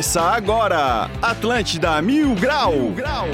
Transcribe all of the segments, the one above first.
Começa agora, Atlântida Mil Grau. Mil Grau.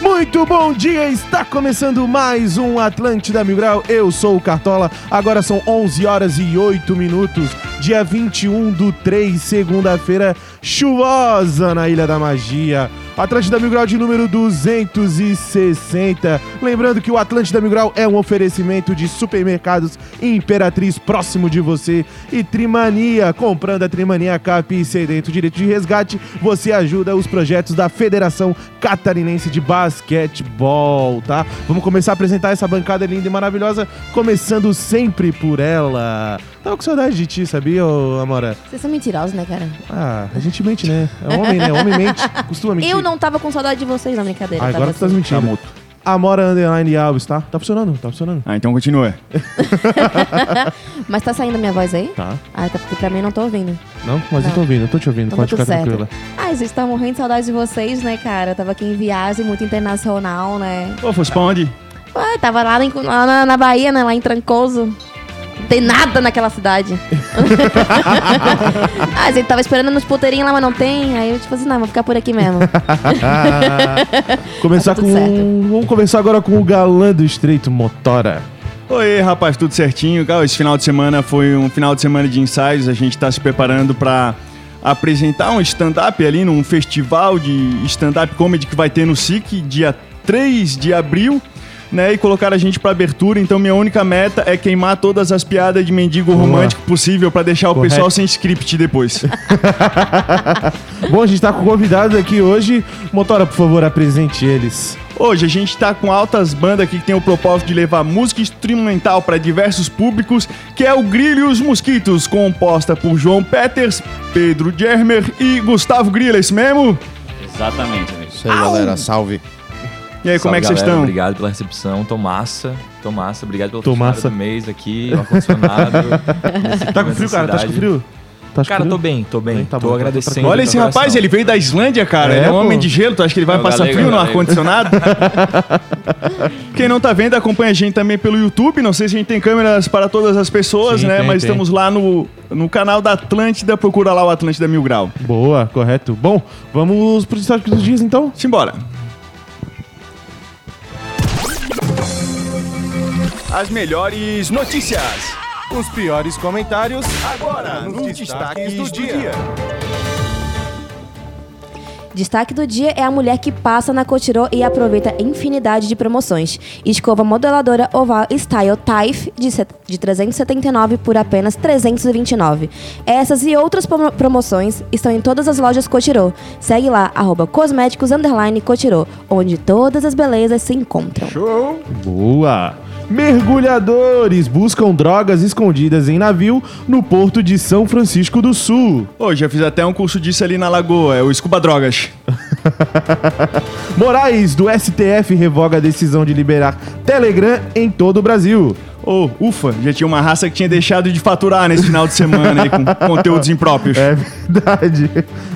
Muito bom dia, está começando mais um Atlântida Mil Grau. Eu sou o Cartola, agora são 11 horas e 8 minutos, dia 21 do 3, segunda-feira, chuvosa na Ilha da Magia. Atlântida Mil Grau de número 260. Lembrando que o Atlântida Mil Grau é um oferecimento de supermercados Imperatriz próximo de você e Trimania. Comprando a Trimania Cap e dentro direito de resgate, você ajuda os projetos da Federação Catarinense de Basquetebol, tá? Vamos começar a apresentar essa bancada linda e maravilhosa, começando sempre por ela. Tava com saudade de ti, sabia, ô, Amora? Vocês são mentirosos, né, cara? Ah, a gente mente, né? É homem, né? Homem mente, costuma mentir. Eu não tava com saudade de vocês, não, brincadeira. Ah, tava agora tu tá assim. mentindo. Amora Underline Alves, tá? Tá funcionando, tá funcionando. Ah, então continua. Mas tá saindo a minha voz aí? Tá. Ah, tá porque pra mim eu não tô ouvindo. Não? Mas eu Não. tô ouvindo, eu tô te ouvindo, Então pode tá ficar certo. tranquila. Ai, vocês estão morrendo de saudade de vocês, né, cara? Eu tava aqui em viagem muito internacional, né? Ô, fosse pra onde? Ué, tava lá, em- lá na, na Bahia, né? Lá em Trancoso. Não tem nada naquela cidade. ah, a gente tava esperando nos puteirinhos lá, mas não tem. Aí eu tipo assim, não, vou ficar por aqui mesmo. começar Tá com. certo. Vamos começar agora com o galã do Estreito Motora. Oi, rapaz, tudo certinho? Esse final de semana foi um final de semana de ensaios. A gente tá se preparando pra apresentar um stand-up ali num festival de stand-up comedy que vai ter no SIC, dia 3 de abril. Né, e colocar a gente pra abertura, então minha única meta é queimar todas as piadas de mendigo Boa. romântico possível pra deixar o Correto. pessoal sem script depois. Bom, a gente tá com convidados aqui hoje. Motora, por favor, apresente eles. Hoje a gente tá com altas bandas aqui que tem o propósito de levar música instrumental para diversos públicos, que é o Grilo e os Mosquitos, composta por João Peters, Pedro Germer e Gustavo Grilo, é isso mesmo? Exatamente, amigo. Isso aí, galera. Salve. E aí, como é que vocês estão? Obrigado pela recepção. Tô massa. Tô massa. Obrigado pelo Tô funcionário massa. do mês aqui, ar-condicionado. Tá com frio, cara? Tá com frio? Tá Cara, frio? tô bem, tô bem. Tá tô bom, tá agradecendo. Olha esse coração. rapaz, ele veio da Islândia, cara. É, ele é um pô. homem de gelo. Tu acha que ele vai o passar galego, frio no galego. ar-condicionado? Quem não tá vendo, acompanha a gente também pelo YouTube. Não sei se a gente tem câmeras para todas as pessoas, Sim, né? tem, Mas tem. estamos lá no, no canal da Atlântida. Procura lá o Atlântida Mil Grau. Boa, correto. Bom, vamos pros destaques dos dias então? Simbora. As melhores notícias. Os piores comentários Agora, nos destaques do dia. Destaque do dia é a mulher que passa na Cotirô e aproveita infinidade de promoções. Escova modeladora oval Style Taif de, set- de 379 por apenas 329. Essas e outras promo- promoções estão em todas as lojas Cotirô. Segue lá, arroba cosméticos underline Cotirô, onde todas as belezas se encontram. Boa! Mergulhadores buscam drogas escondidas em navio no porto de São Francisco do Sul. Hoje eu fiz até um curso disso ali na Lagoa, é o Scuba Drogas. Moraes do STF revoga a decisão de liberar Telegram em todo o Brasil. Ô, ufa, já tinha uma raça que tinha deixado de faturar nesse final de semana aí com conteúdos impróprios. É verdade.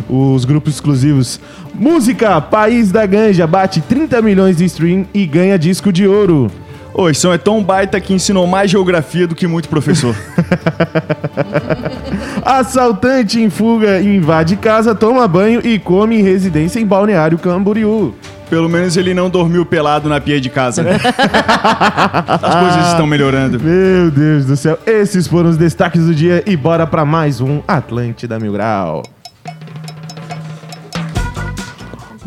Os grupos exclusivos. Música País da Ganja bate 30 milhões de stream e ganha disco de ouro. Ô, esse som é tão baita que ensinou mais geografia do que muito professor. Assaltante em fuga invade casa, toma banho e come em residência em Balneário Camboriú. Pelo menos ele não dormiu pelado na pia de casa. As coisas estão melhorando. Meu Deus do céu, esses foram os destaques do dia e bora pra mais um Atlântida Mil Grau.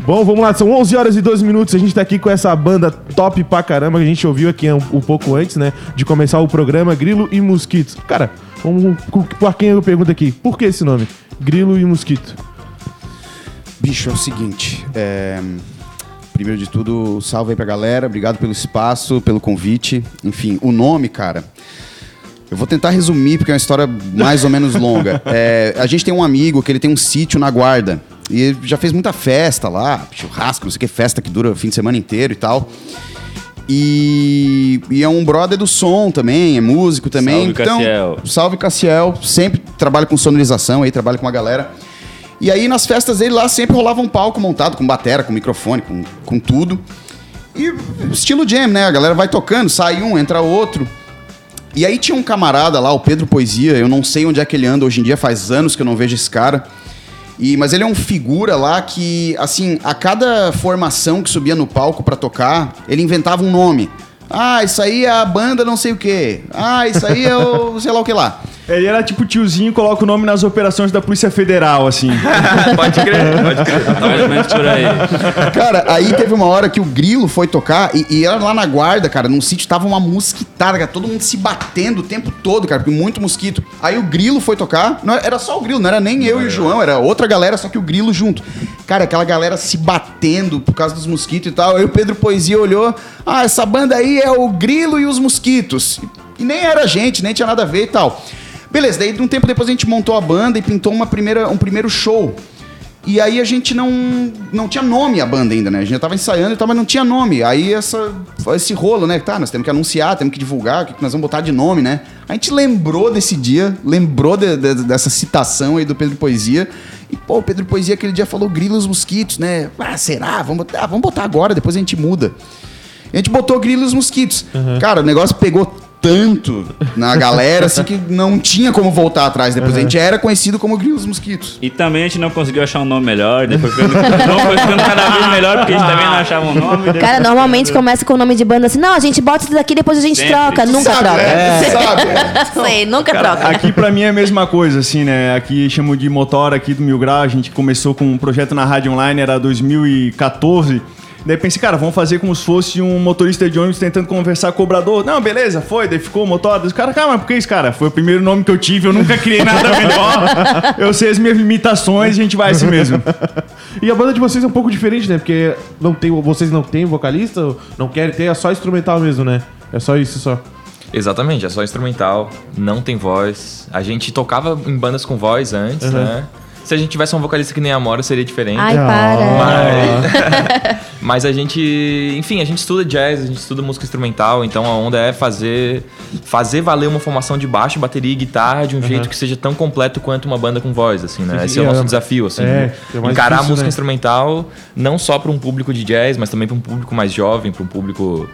Bom, vamos lá, são 11 horas e 12 minutos. A gente tá aqui com essa banda top pra caramba que a gente ouviu aqui um, um pouco antes, né? De começar o programa Grilo e Mosquitos. Cara, vamos, por quem eu pergunto aqui, por que esse nome? Grilo e Mosquito. Bicho, é o seguinte. é, Primeiro de tudo, salve aí pra galera. Obrigado pelo espaço, pelo convite. Enfim, o nome, cara. Eu vou tentar resumir, porque é uma história mais ou menos longa. É, a gente tem um amigo que ele tem um sítio na guarda. E já fez muita festa lá, churrasco, não sei o que, festa que dura o fim de semana inteiro e tal. E, e é um brother do som também, é músico também. Salve, então, Cassiel. Salve Cassiel, sempre trabalha com sonorização aí, trabalha com uma galera. E aí nas festas dele lá sempre rolava um palco montado com batera, com microfone, com, com tudo. E estilo jam, né? A galera vai tocando, sai um, entra outro. E aí tinha um camarada lá, o Pedro Poesia, eu não sei onde é que ele anda hoje em dia, faz anos que eu não vejo esse cara. E, mas ele é um figura lá que, assim, a cada formação que subia no palco pra tocar, ele inventava um nome. Ah, isso aí é a banda não sei o quê. Ah, isso aí é o sei lá o que lá. Ele era tipo tiozinho, coloca o nome nas operações da Polícia Federal, assim. pode crer, pode crer. Tá mais ou menos por aí. Cara, aí teve uma hora que o Grilo foi tocar e, e era lá na guarda, cara, num sítio tava uma mosquitada, cara, todo mundo se batendo o tempo todo, cara, porque muito mosquito. Aí o Grilo foi tocar, não, era só o Grilo, não era nem eu e o João, era outra galera, só que o Grilo junto. Cara, aquela galera se batendo por causa dos mosquitos e tal. Aí o Pedro Poesia olhou, ah, essa banda aí é o Grilo e os mosquitos. E nem era gente, nem tinha nada a ver e tal. Beleza, daí um tempo depois a gente montou a banda e pintou uma primeira, um primeiro show. E aí a gente não, não tinha nome a banda ainda, né? A gente já tava ensaiando e tal, mas não tinha nome. Aí essa, esse rolo, né? Tá, nós temos que anunciar, temos que divulgar, o que que nós vamos botar de nome, né? A gente lembrou desse dia, lembrou de- de- dessa citação aí do Pedro Poesia. E, pô, o Pedro Poesia aquele dia falou grilos mosquitos, né? Ah, será? Vamos botar, ah, vamos botar agora, depois a gente muda. A gente botou grilos mosquitos. Cara, o negócio pegou tanto na galera assim que não tinha como voltar atrás. Depois a gente era conhecido como grilos mosquitos. E também a gente não conseguiu achar um nome melhor, depois foi ficando, não foi ficando cada vez melhor, porque a gente também não achava um nome. depois- Cara, normalmente começa com o nome de banda assim, não, a gente bota isso daqui depois a gente Sempre. troca. Nunca Sabe, troca. né? Sabe? Sei, nunca troca. Aqui pra mim é a mesma coisa, assim, né? Aqui chamo de motor aqui do Mil Grau. A gente começou com um projeto na rádio online, era 2014. Daí pensei, cara, vamos fazer como se fosse um motorista de ônibus tentando conversar com o cobrador. Não, beleza, foi, daí ficou o motor. Daí, cara, cara, mas por que isso, cara? Foi o primeiro nome que eu tive, eu nunca criei nada melhor. Eu sei as minhas limitações, a gente vai assim mesmo. E a banda de vocês é um pouco diferente, né? Porque não tem, vocês não têm vocalista, não querem ter, é só instrumental mesmo, né? É só isso só. Exatamente, é só instrumental, não tem voz. A gente tocava em bandas com voz antes, né? Se a gente tivesse um vocalista que nem a Amora, seria diferente. Ai, para. Mas, mas a gente, enfim, a gente estuda jazz, a gente estuda música instrumental, então a onda é fazer fazer valer uma formação de baixo, bateria e guitarra de um jeito que seja tão completo quanto uma banda com voz, assim, né? Esse é o é, nosso desafio, assim, é, é encarar a difícil, música né? instrumental não só para um público de jazz, mas também para um público mais jovem, para um público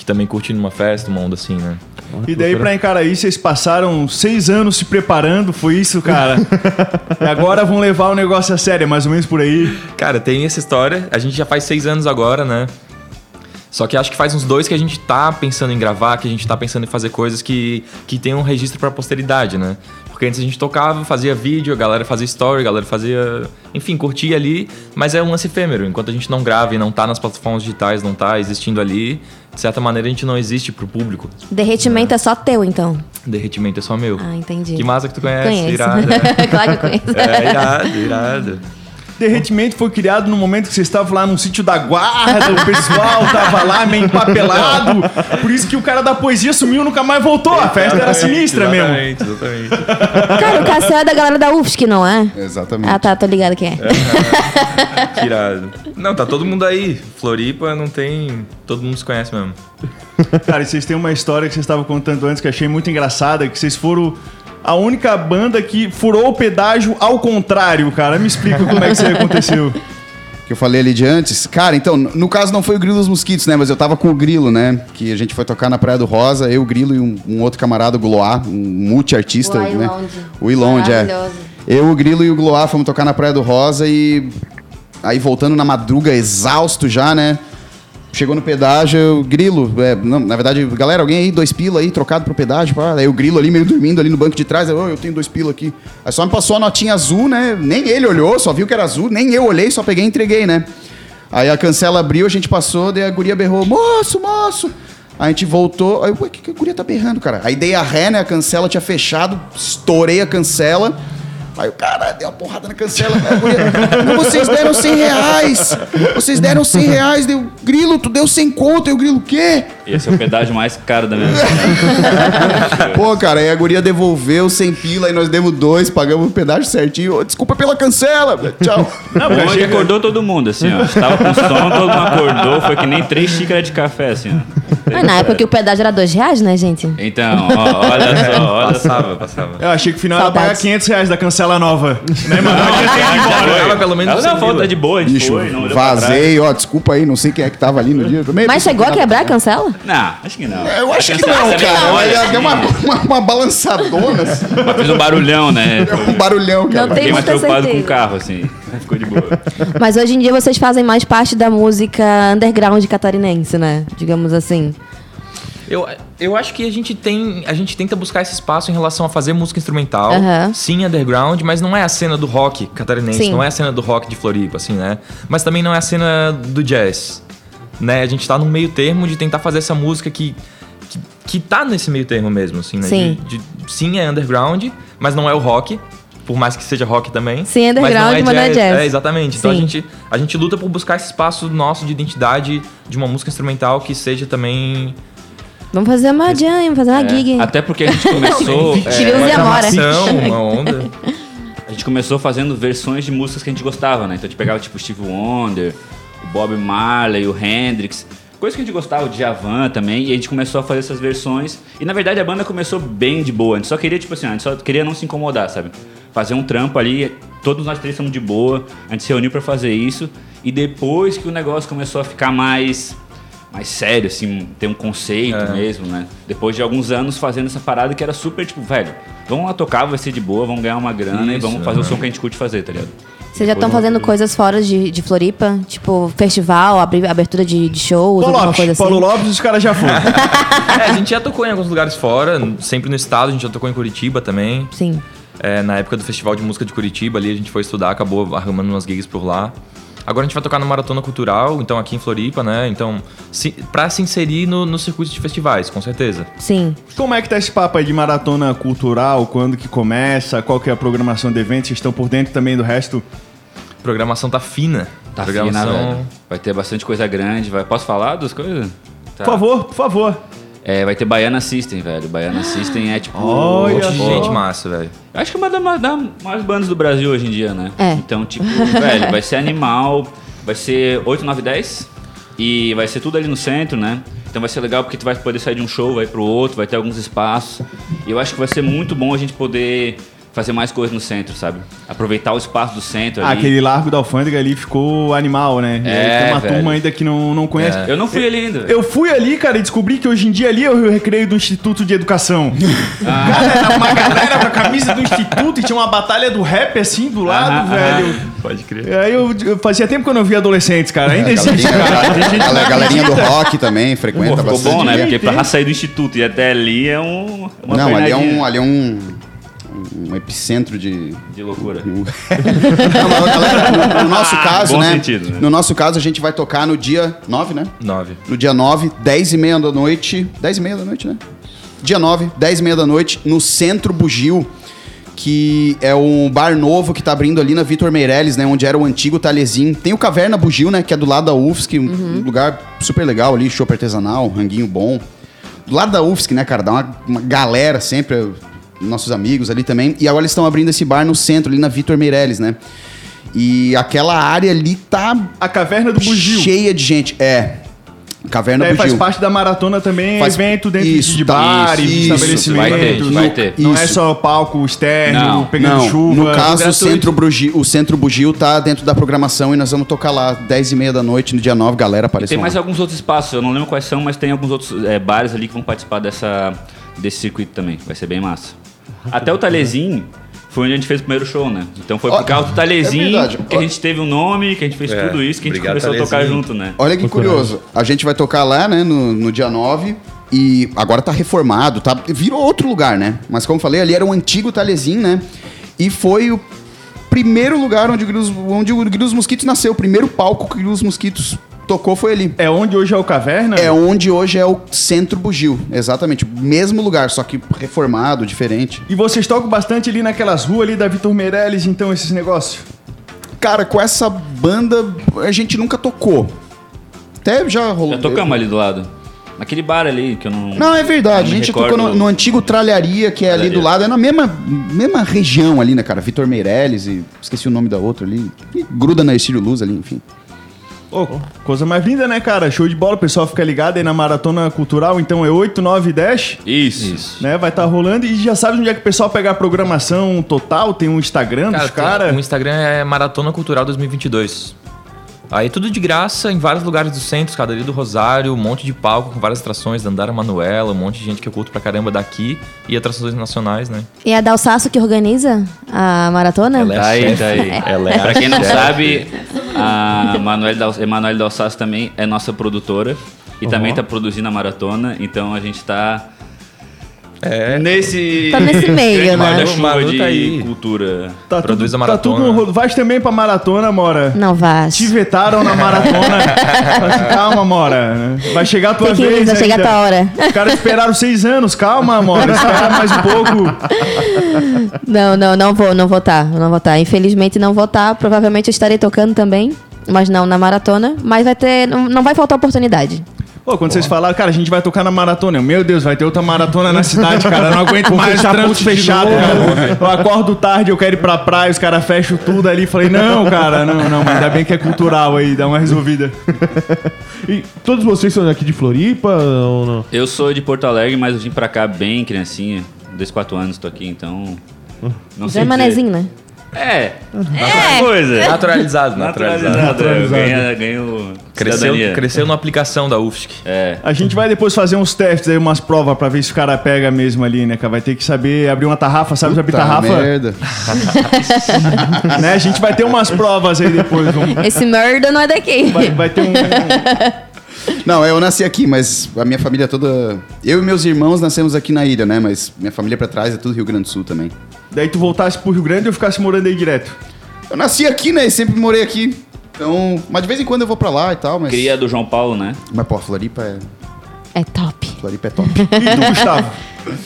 que também curte numa festa, uma onda assim, né? E daí pra encarar isso, vocês passaram seis anos se preparando, foi isso, cara? e agora vão levar o negócio a sério, é mais ou menos por aí. Cara, tem essa história. A gente já faz seis anos agora, né? Só que acho que faz uns dois que a gente tá pensando em gravar, que a gente tá pensando em fazer coisas que, que tem um registro pra posteridade, né? Porque antes a gente tocava, fazia vídeo, a galera fazia story, a galera fazia. Enfim, curtia ali, mas é um lance efêmero. Enquanto a gente não grava e não tá nas plataformas digitais, não tá existindo ali, de certa maneira a gente não existe pro público. Derretimento é só teu, então. Derretimento é só meu. Ah, entendi. Que massa que tu conhece, Conheço. irado. claro que eu conheço. É, irado, irado. Derretimento foi criado no momento que vocês estavam lá num sítio da guarda, o pessoal tava lá meio empapelado. Por isso que o cara da poesia sumiu e nunca mais voltou. A festa era sinistra mesmo. Exatamente, exatamente. Cara, o Cassel é da galera da UFSC, não é? Exatamente. Ah, tá, tô ligado que é. Que irado. Não, tá todo mundo aí. Floripa não tem. Todo mundo se conhece mesmo. Cara, e vocês têm uma história que vocês estavam contando antes que eu achei muito engraçada, que vocês foram a única banda que furou o pedágio ao contrário, cara. Me explica como é que isso aí aconteceu. que eu falei ali de antes. Cara, então, no caso não foi o Grilo dos Mosquitos, né? Mas eu tava com o Grilo, né? Que a gente foi tocar na Praia do Rosa, eu, o Grilo e um, um outro camarada, o Gloá, um multi-artista, O né? Ilonde. O Ilonde, é. Maravilhoso. Eu, o Grilo e o Gloá fomos tocar na Praia do Rosa e... Aí voltando na madruga, exausto já, né? Chegou no pedágio, eu, Grilo, é, não, na verdade, galera, alguém aí, dois pila aí, trocado pro pedágio, pá. Aí o Grilo ali meio dormindo ali no banco de trás, eu, "Ô, eu tenho dois pila aqui. Aí só me passou a notinha azul, né? Nem ele olhou, só viu que era azul, nem eu olhei, só peguei e entreguei, né? Aí a cancela abriu, a gente passou, daí a guria berrou, moço, moço! A gente voltou, aí, ué, que, que a guria tá berrando, cara? Aí dei a ré, né? A cancela tinha fechado, estourei a cancela. Aí o cara deu uma porrada na cancela. Guria, não, vocês deram 100 reais! Vocês deram 100 reais, deu grilo, tu deu 100 conto, o grilo, o quê? Esse é o pedágio mais caro da minha vida. Pô, cara, aí a guria devolveu 100 pila, aí nós demos dois, pagamos o pedágio certinho. Desculpa pela cancela, tchau. Bom, ele acordou todo mundo, assim, ó. Tava com sono, todo mundo acordou. Foi que nem três xícaras de café, assim, ó. Mas na época que o pedágio era dois reais, né, gente? Então, ó, olha só, olha só. Passava, passava. Eu achei que o final era Saudades. pagar 500 reais da cancela nova. Né, mano? Pagava pelo menos Ela 100 não, pila. volta de boa, a gente Bicho, foi, não vazei, ó, desculpa aí, não sei quem é que tava ali no dia. Também Mas chegou a quebrar a cancela? Não, acho que não. Eu acho que não, cara. olha Mas assim. deu uma, uma, uma balançadona, assim. Mas fez um barulhão, né? É um barulhão, cara. Não tem Fiquei mais preocupado com certeza. o carro, assim. Ficou de boa. Mas hoje em dia vocês fazem mais parte da música underground catarinense, né? Digamos assim. Eu, eu acho que a gente tem. A gente tenta buscar esse espaço em relação a fazer música instrumental. Aham. Sim, underground, mas não é a cena do rock catarinense, Sim. não é a cena do rock de Floripa, assim, né? Mas também não é a cena do jazz. Né? A gente tá no meio termo de tentar fazer essa música que. Que, que tá nesse meio termo mesmo, assim, né? Sim. De- de- sim, é underground, mas não é o rock. Por mais que seja rock também. Sim, é underground, mas não é jazz. É, exatamente. Então a gente, a gente luta por buscar esse espaço nosso de identidade de uma música instrumental que seja também Vamos fazer uma jam, vamos fazer uma gig. É, Até porque a gente começou. Tive é, e Amora. ação, uma onda. a gente começou fazendo versões de músicas que a gente gostava, né? Então a gente pegava tipo Steve Wonder, o Bob Marley, o Hendrix. Coisa que a gente gostava, o Djavan também, e a gente começou a fazer essas versões. E na verdade a banda começou bem de boa. A gente só queria, tipo assim, a gente só queria não se incomodar, sabe? Fazer um trampo ali, todos nós três estamos de boa, a gente se reuniu pra fazer isso. E depois que o negócio começou a ficar mais mais sério, assim, ter um conceito É. mesmo, né? Depois de alguns anos fazendo essa parada que era super, tipo, velho, vamos lá tocar, vai ser de boa, vamos ganhar uma grana e Isso, vamos fazer o aham. som que a gente curte fazer, tá ligado? Vocês já estão fazendo coisas fora de, de Floripa? Tipo, festival, abri- abertura de, de shows, Paulo alguma Lopes, coisa assim? Paulo Lopes, os caras já foram. É, a gente já tocou em alguns lugares fora, sempre no estado, a gente já tocou em Curitiba também. Sim. É, na época do Festival de Música de Curitiba, ali a gente foi estudar, acabou arrumando umas gigs por lá. Agora a gente vai tocar no Maratona Cultural, então aqui em Floripa, né? Então, se, pra se inserir no, no circuito de festivais, com certeza. Sim. Como é que tá esse papo aí de maratona cultural? Quando que começa? Qual que é a programação de eventos? Vocês estão por dentro também do resto? A programação tá fina. Tá programação... fina, velho. Vai ter bastante coisa grande, vai... Posso falar das coisas? Tá. Por favor, por favor. É, vai ter Baiana System, velho. Baiana System é tipo... Olha Um gente massa, velho. Acho que é uma das das maiores bandas do Brasil hoje em dia, né? É. Então, tipo, velho, vai ser animal, vai ser 8, 9, 10 e vai ser tudo ali no centro, né? Então vai ser legal porque tu vai poder sair de um show, vai pro outro, vai ter alguns espaços. E eu acho que vai ser muito bom a gente poder fazer mais coisas no centro, sabe? Aproveitar o espaço do centro Ah, ali. aquele largo da alfândega ali ficou animal, né? E aí É, tem uma velho. turma ainda que não, não conhece. Eu não fui ali ainda. Eu fui ali, cara, e descobri que hoje em dia ali é o recreio do Instituto de Educação. Cara, era uma galera com a camisa do Instituto e tinha uma batalha do rap assim do lado, Aham, velho. Pode crer. Aí eu, eu fazia tempo que eu não via adolescentes, cara. Ainda A existe, galerinha, cara. Tem gente que a galerinha do rock também frequenta Pô, ficou bastante. bom, né? Porque pra sair do instituto e até ali é um, uma Não, ali é um, ali é um, um epicentro de. de loucura. Não, mas, galera, no, no nosso caso, Bom né? sentido, né? No nosso caso, a gente vai tocar no dia 9, né? Nove. No dia 9, 10 e meia da noite. 10 e meia da noite, né? Dia 9, 10 e meia da noite, no Centro Bugio, que é um bar novo que tá abrindo ali na Vitor Meirelles, né? Onde era o antigo Talhezinho. Tem o Caverna Bugio, né? Que é do lado da UFSC, um Uhum. lugar super legal ali, chopp artesanal, ranguinho bom. Do lado da UFSC, né, cara? Dá uma, uma galera sempre, nossos amigos ali também. E agora eles estão abrindo esse bar no centro, ali na Vitor Meirelles, né? E aquela área ali tá A caverna do Bugio. cheia de gente. É. Caverna É, faz Bugio. parte da maratona também, Faz- evento dentro isso, de tá, bares, isso, estabelecimentos. vai ter, vai ter. Não é Isso. só palco externo, Não, pegando Não, chuva. no caso, o. Centro, Bugio, o Centro Bugio tá dentro da programação e nós vamos tocar lá 10 e meia da noite, no dia 9, galera, apareça Tem mais lá. alguns outros espaços, eu não lembro quais são, mas tem alguns outros é, bares ali que vão participar dessa, desse circuito também. Vai ser bem massa. Até o Talhezinho foi onde a gente fez o primeiro show, né? Então foi por causa do é Talhezinho verdade. que a gente teve um nome, que a gente fez É, tudo isso, que a gente começou a tocar Talezinho. junto, né? Olha que curioso, a gente vai tocar lá, né, no, no dia 9 e agora tá reformado, tá, virou outro lugar, né? Mas como eu falei, ali era o antigo Talhezinho, né? E foi o primeiro lugar onde o Grilo, onde o Grilo dos Mosquitos nasceu, o primeiro palco que o Grilo dos Mosquitos tocou foi ali. É onde hoje é o caverna? É onde hoje é o Centro Bugio, exatamente. Mesmo lugar, só que reformado, diferente. E vocês tocam bastante ali naquelas ruas ali da Vitor Meirelles, então, esses negócios? Cara, com essa banda a gente nunca tocou. Até já rolou. Já tocamos ali do lado. Naquele bar ali que eu não. Não, é verdade. não A gente tocou no, no antigo Tralharia, que é ali Tralharia. do lado. É na mesma, mesma região ali, né, cara? Vitor Meirelles e... Esqueci o nome da outra ali. E gruda na Estilo Luz ali, enfim. Ô, coisa mais linda, né, cara? Show de bola, o pessoal fica ligado aí na Maratona Cultural, então é 8, 9 e 10, Isso. né? Vai estar rolando e já sabe onde é que o pessoal pega a programação total, tem um Instagram dos Cara, tem- caras. o Instagram é Maratona Cultural 2022. Aí tudo de graça em vários lugares do centro, escadaria do Rosário, um monte de palco com várias atrações, Dandara Manuela, um monte de gente que eu curto pra caramba daqui e atrações nacionais, né? E a Dalsaço que organiza a maratona? Ela é Tá aí, chefe. tá aí. Ela é pra quem não sabe, a Emanuele Dalsasso também é nossa produtora e também tá produzindo a maratona, então a gente tá É. nesse Tá nesse meio, né? Manu de tá aí. cultura. Tá tudo, a tá tudo maratona. no rolo. Vai também pra maratona, Mora. Não vai. Te vetaram na maratona. Calma, Mora. Vai chegar a tua Tem vez. vai chegar a tua hora. Os caras esperaram seis anos. Calma, Mora. Espera mais um pouco. Não, não, não vou, não vou tá, não vou tá. Infelizmente não vou tá. Provavelmente eu estarei tocando também, mas não na maratona. Mas vai ter, não, não vai faltar oportunidade. Pô, quando vocês falaram, cara, a gente vai tocar na maratona. Eu, meu Deus, vai ter outra maratona na cidade, cara. Eu não aguento mais a trânsito fechado, novo. cara. Eu acordo tarde, eu quero ir pra praia, os caras fecham tudo ali. Falei, não, cara, não, não, mas ainda bem que é cultural aí, dá uma resolvida. E todos vocês são daqui de Floripa ou não? Eu sou de Porto Alegre, mas eu vim pra cá bem criancinha. Dois, quatro anos tô aqui, então. Não Já sei é dizer. manezinho, né? É. É. Coisa. Naturalizado, naturalizado. Naturalizado. Eu ganho, Cresceu, cidadania. cresceu na aplicação da UFSC. É. A gente vai depois fazer uns testes aí, umas provas pra ver se o cara pega mesmo ali, né, cara? Vai ter que saber abrir uma tarrafa, sabe abrir Tá tarrafa? merda. Né? A gente vai ter umas provas aí depois. vamos- Esse merda não é daqui. Vai, vai ter um. Não, eu nasci aqui, mas a minha família toda. Eu e meus irmãos nascemos aqui na ilha, né? Mas minha família pra trás é tudo Rio Grande do Sul também. Daí tu voltasse pro Rio Grande e eu ficasse morando aí direto. Eu nasci aqui, né? E sempre morei aqui. Então, mas de vez em quando eu vou pra lá e tal, mas. Cria do João Paulo, né? Mas, pô, Floripa é. É top. Floripa é top. E tu, Gustavo?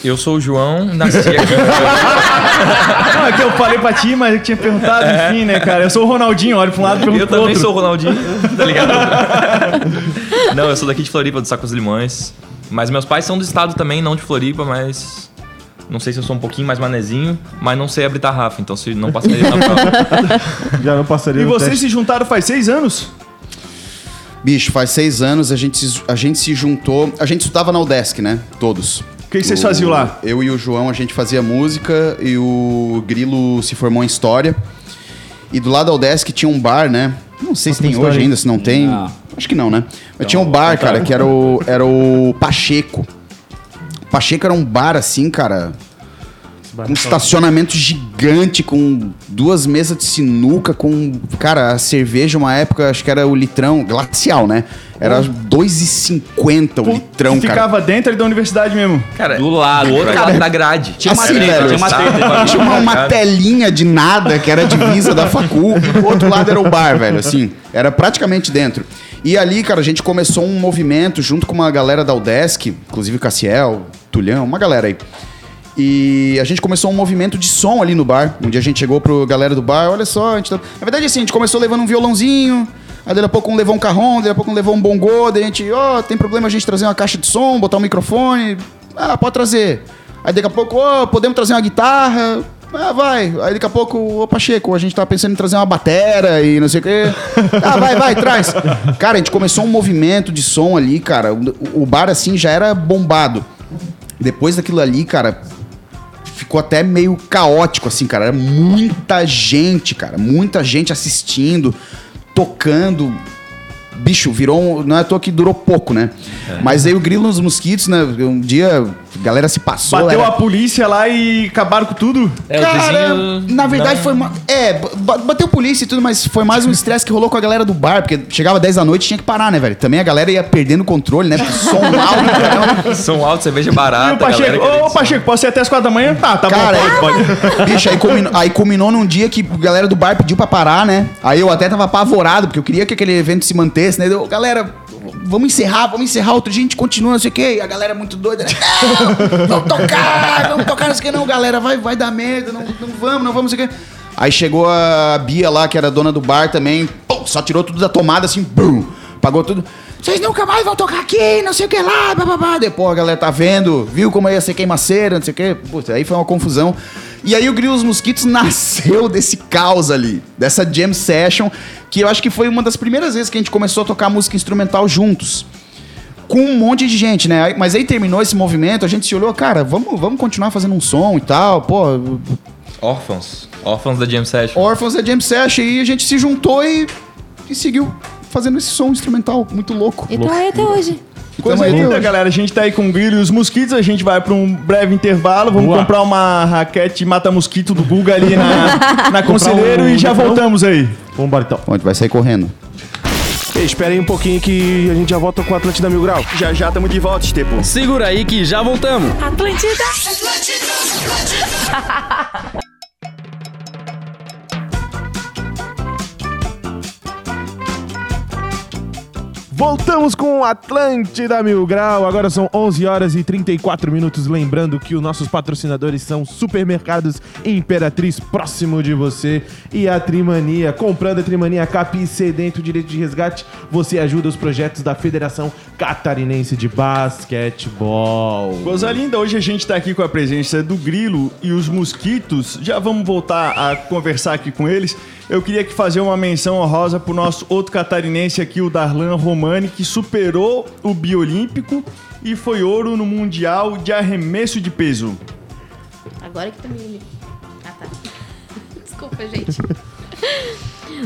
Eu sou o João, nasci aqui. Não, é que eu falei pra ti, mas eu tinha perguntado, enfim, né, cara? Eu sou o Ronaldinho, olha pra um lado e pergunto Eu também outro. sou o Ronaldinho, tá ligado? não, eu sou daqui de Floripa, do Sacos Limões. Mas meus pais são do estado também, não de Floripa, mas. Não sei se eu sou um pouquinho mais manezinho, mas não sei abrir tarrafa, então se não passaria na prova. Já não passaria E vocês teste. se juntaram faz seis anos? Bicho, faz seis anos a gente, se, a gente se juntou. A gente estudava na UDESC, né? Todos. O que, que vocês O- faziam lá? Eu e o João, a gente fazia música e o Grilo se formou em História. E do lado da UDESC tinha um bar, né? Não sei se tem história hoje ainda, se não tem. Não. Acho que não, né? Mas tinha um bar, cara, que era o, era o Pacheco. O Pacheco era um bar assim, cara. Um estacionamento gigante com duas mesas de sinuca, com. Cara, a cerveja, uma época, acho que era o litrão, glacial, né? Era 2,50 o litrão, cara. Ficava dentro ali da universidade mesmo. Cara, Do lado, do outro cara. lado da grade. Tinha uma Assim, treta, velho, tinha uma treta. Tinha uma, uma telinha de nada que era a divisa da facul e o outro lado era o bar, velho, assim. Era praticamente dentro. E ali, cara, a gente começou um movimento junto com uma galera da UDESC, inclusive o Cassiel, Tulhão, uma galera aí. E a gente começou um movimento de som ali no bar. Um dia a gente chegou pro galera do bar, olha só, a gente tá... Na verdade, assim, a gente começou levando um violãozinho, aí daqui a pouco um levou um carrom, daqui a pouco um levou um bongô, daí a gente, ó, tem problema a gente trazer uma caixa de som, botar um microfone? Ah, pode trazer. Aí daqui a pouco, ó, podemos trazer uma guitarra? Ah, vai. Aí daqui a pouco, ô Pacheco, a gente tá pensando em trazer uma batera e não sei o quê. Ah, vai, vai, traz. Cara, a gente começou um movimento de som ali, cara. O bar, assim, já era bombado. Depois daquilo ali, cara, ficou até meio caótico, assim, cara. Era muita gente, cara. Muita gente assistindo, tocando. Bicho, virou um. Não é à toa que durou pouco, né? Mas aí o grilo nos mosquitos, né? Um dia a galera se passou. Bateu era- a polícia lá e acabaram com tudo. É, o Cara, vizinho na verdade não- foi. ma- É, ba- bateu polícia e tudo, mas foi mais um estresse que rolou com a galera do bar, porque chegava 10 da noite e tinha que parar, né, velho? Também a galera ia perdendo o controle, né? Porque som alto. Som alto, cerveja E barata. o Pacheco, ô. Pacheco, posso ir até as quatro da manhã? Tá, tá Cara, bom, pode, pode. Bicho, aí culminou, aí culminou num dia que a galera do bar pediu pra parar, né? Aí eu até tava apavorado, porque eu queria que aquele evento se mantesse, né? Eu, galera, vamos encerrar, vamos encerrar, outro dia a gente continua, não sei o quê. E a galera é muito doida, né? Não, vamos tocar, vamos tocar, não sei o que, não, galera, vai, vai dar merda, não, não vamos, não vamos, não sei o quê. Aí chegou a Bia lá, que era dona do bar também, pum, só tirou tudo da tomada, assim, pagou tudo. Vocês nunca mais vão tocar aqui, não sei o que lá. Depois a galera tá vendo, viu como ia ser queimaceira, não sei o que. Putz, aí foi uma confusão. E aí o Grilos Mosquitos nasceu desse caos ali, dessa jam session, que eu acho que foi uma das primeiras vezes que a gente começou a tocar música instrumental juntos. Com um monte de gente, né? Mas aí terminou esse movimento, a gente se olhou, cara, vamos, vamos continuar fazendo um som e tal, pô. Órfãos. Órfãos da Jam Session. Orphans da Jam Session, e a gente se juntou e, e seguiu. fazendo esse som instrumental muito louco. Então aí até hoje. Coisa aí, linda, hoje. galera. A gente tá aí com o Grilo e os mosquitos. A gente vai pra um breve intervalo. Vamos Boa. comprar uma raquete mata-mosquito do Guga ali na, na Conselheiro um e já litrão? voltamos aí. Vambora então. Bom, a gente vai sair correndo. Ei, espera aí um pouquinho que a gente já volta com o Atlântida Mil Grau. Já já estamos de volta, Estepo. Segura aí que já voltamos. Voltamos com o Atlântida Mil Grau. Agora são 11 horas e 34 minutos. Lembrando que os nossos patrocinadores são Supermercados Imperatriz, próximo de você, e a Trimania. Comprando a Trimania Cap e cedendo direito de resgate, você ajuda os projetos da Federação Catarinense de Basquetebol. Coisa linda, hoje a gente tá aqui com a presença do Grilo e os mosquitos. Já vamos voltar a conversar aqui com eles. Eu queria que fazer uma menção honrosa pro nosso outro catarinense aqui, o Darlan Romani, que superou o biolímpico e foi ouro no Mundial de Arremesso de Peso. Agora que tá me. Ah, tá. Desculpa, gente.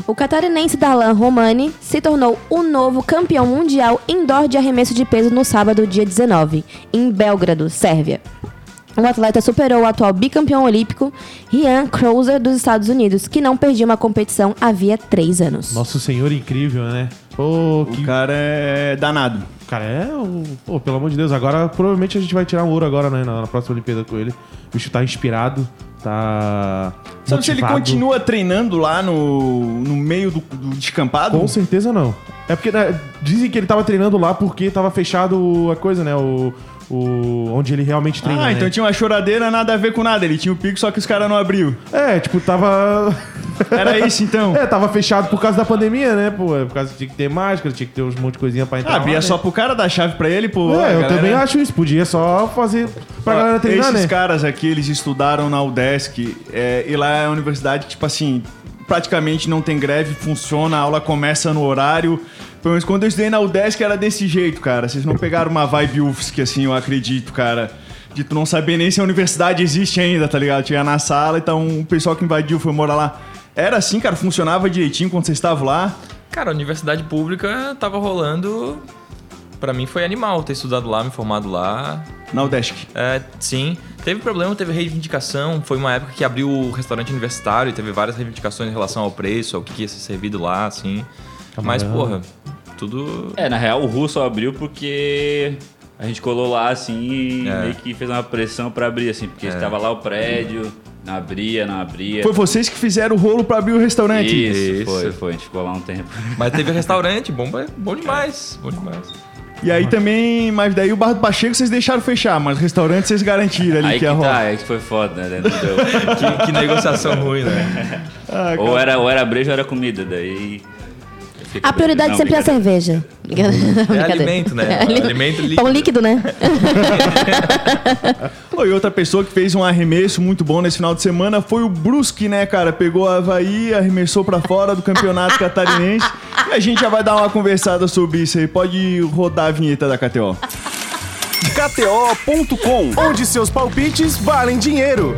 O catarinense Darlan Romani se tornou o novo campeão mundial indoor de arremesso de peso no sábado, dia 19, em Belgrado, Sérvia. O atleta superou o atual bicampeão olímpico Ryan Crouser dos Estados Unidos, que não perdia uma competição havia três anos. Nosso senhor incrível, né? Pô, O que cara é danado. Cara, é. o- Pô, pelo amor de Deus, agora provavelmente a gente vai tirar um ouro agora, né? Na, na próxima Olimpíada com ele. O bicho tá inspirado, tá. Sabe se ele continua treinando lá no, no meio do, do descampado? Com certeza não. É porque né, dizem que ele tava treinando lá porque tava fechado a coisa, né? O. o onde ele realmente treina. Ah, né? então tinha uma choradeira nada a ver com nada. Ele tinha o pico, só que os caras não abriu. É, tipo, tava. Era isso então. é, tava fechado por causa da pandemia, né? Pô, é por causa que tinha que ter máscara, tinha que ter uns monte de coisinha pra entrar. Ah, abria lá, só né? pro cara dar chave pra ele, pô. É, eu galera- também acho isso. Podia só fazer pra Ó, galera treinar, Esses né? caras aqui, eles estudaram na UDESC. é, e lá é a universidade tipo assim, praticamente não tem greve, funciona, a aula começa no horário. Pelo menos quando eu estudei na UDESC era desse jeito, cara. Vocês não pegaram uma vibe UFSC, assim, eu acredito, cara. De tu não saber nem se a universidade existe ainda, tá ligado? Tinha na sala, então o pessoal que invadiu foi morar lá. Era assim, cara? Funcionava direitinho quando vocês estavam lá? Cara, a universidade pública tava rolando. Pra mim foi animal ter estudado lá, me formado lá. Na UDESC. É, sim. Teve problema, teve reivindicação. Foi uma época que abriu o restaurante universitário e teve várias reivindicações em relação ao preço, ao que que ia ser servido lá, assim. Mas, porra, tudo. É, na real, o Ru só abriu porque a gente colou lá, assim, e É. meio que fez uma pressão pra abrir, assim, porque estava lá o prédio, não abria, não abria. Foi vocês que fizeram o rolo pra abrir o restaurante. Isso, Isso. foi, foi. A gente ficou lá um tempo. Mas teve restaurante, bom, bom demais. Bom demais. E aí também, mas daí o Bar do Pacheco vocês deixaram fechar, mas restaurante vocês garantiram ali Aí que que ia rolar. tá, aí que foi foda, né? Que, que negociação ruim, né? Ah, ou, era, ou era brejo ou era comida, daí... A prioridade não, sempre é a cerveja. Brincadeira. alimento, né? Alimento líquido. Pão líquido, né? Pô, E outra pessoa que fez um arremesso muito bom nesse final de semana foi o Brusque, né, cara? Pegou a Havaí, arremessou pra fora do campeonato catarinense. E a gente já vai dar uma conversada sobre isso aí. Pode rodar a vinheta da KTO. KTO.com, onde seus palpites valem dinheiro.